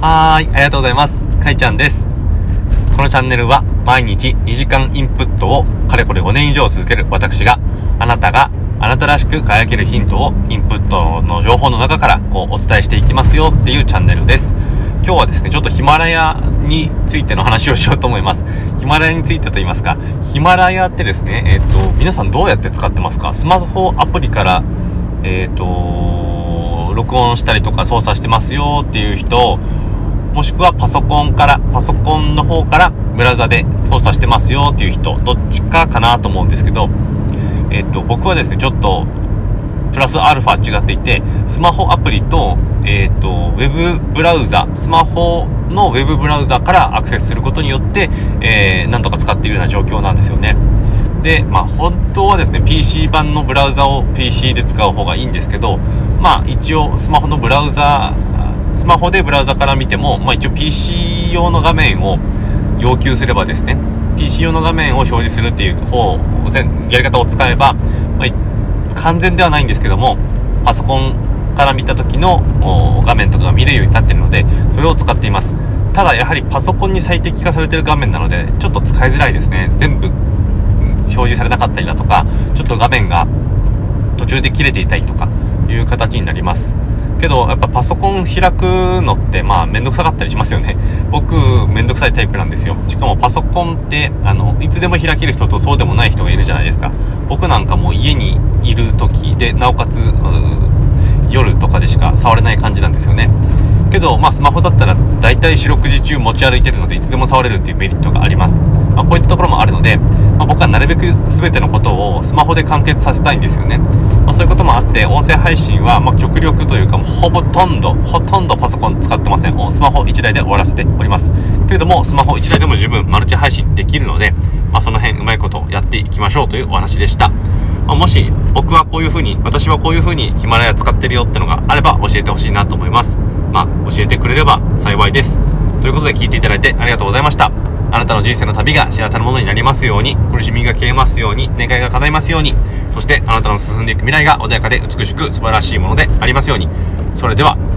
はーい、ありがとうございます。かいちゃんです。このチャンネルは毎日2時間インプットをかれこれ5年以上続ける私があなたがあなたらしく輝けるヒントをインプットの情報の中からこうお伝えしていきますよっていうチャンネルです。今日はですね、ちょっとヒマラヤについての話をしようと思います。ヒマラヤについてと言いますか、ヒマラヤってですね、えっ、と、皆さんどうやって使ってますか？スマホアプリから、えっ、と、録音したりとか操作してますよっていう人、もしくはパソコンから、パソコンの方からブラウザで操作してますよっていう人、どっちかかなと思うんですけど、えっ、と、僕はですね、ちょっと、プラスアルファ違っていて、スマホアプリと、えっ、と、ウェブブラウザ、スマホのウェブブラウザからアクセスすることによって、えー、なんとか使っているような状況なんですよね。で、まあ本当はですね、PC 版のブラウザを PC で使う方がいいんですけど、まあ一応スマホのブラウザ、スマホでブラウザから見ても、まあ一応 PC 用の画面を要求すればですね、PC 用の画面を表示するっていう方、やり方を使えば、まあ、完全ではないんですけども、パソコンから見た時の画面とかが見れるようになっているので、それを使っています。ただやはりパソコンに最適化されている画面なので、ちょっと使いづらいですね。全部表示されなかったりだとか、ちょっと画面が途中で切れていたりとかいう形になります。けど、やっぱパソコン開くのって、まあ、面倒くさかったりしますよね。僕、めんどくさいタイプなんですよ。しかもパソコンって、あの、いつでも開ける人とそうでもない人がいるじゃないですか。僕なんかもう家にいる時で、なおかつ、夜とかでしか触れない感じなんですよね。けど、まあ、スマホだったら大体四六時中持ち歩いてるのでいつでも触れるっていうメリットがあります。まあ、こういったところもあるので、まあ、僕はなるべく全てのことをスマホで完結させたいんですよね。まあ、そういうこともあって音声配信はま極力というかもうほぼとんどほとんどパソコン使ってません。スマホ1台で終わらせております。けれどもスマホ1台でも十分マルチ配信できるので、まあ、その辺うまいことやっていきましょうというお話でした。ま、もし僕はこういう風に私はこういう風にヒマラヤ使ってるよってのがあれば教えてほしいなと思います。まあ、教えてくれれば幸いです。ということで聞いていただいてありがとうございました。あなたの人生の旅が幸せなものになりますように、苦しみが消えますように、願いが叶いますように、そしてあなたの進んでいく未来が穏やかで美しく素晴らしいものでありますように。それでは、